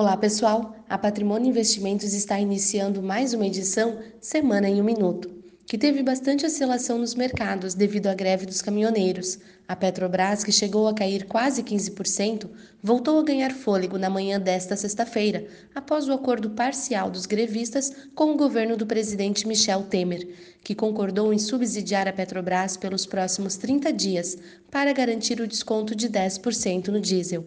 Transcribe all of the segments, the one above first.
Olá, pessoal! A Patrimônio Investimentos está iniciando mais uma edição Semana em um Minuto, que teve bastante oscilação nos mercados devido à greve dos caminhoneiros. A Petrobras, que chegou a cair quase 15%, voltou a ganhar fôlego na manhã desta sexta-feira, após o acordo parcial dos grevistas com o governo do presidente Michel Temer, que concordou em subsidiar a Petrobras pelos próximos 30 dias para garantir o desconto de 10% no diesel.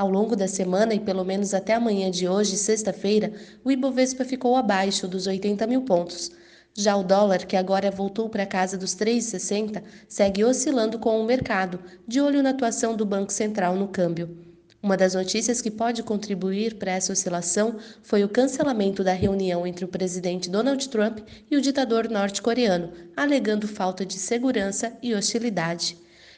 Ao longo da semana e pelo menos até amanhã de hoje, sexta-feira, o Ibovespa ficou abaixo dos 80 mil pontos. Já o dólar, que agora voltou para casa dos 3,60, segue oscilando com o mercado, de olho na atuação do Banco Central no câmbio. Uma das notícias que pode contribuir para essa oscilação foi o cancelamento da reunião entre o presidente Donald Trump e o ditador norte-coreano, alegando falta de segurança e hostilidade.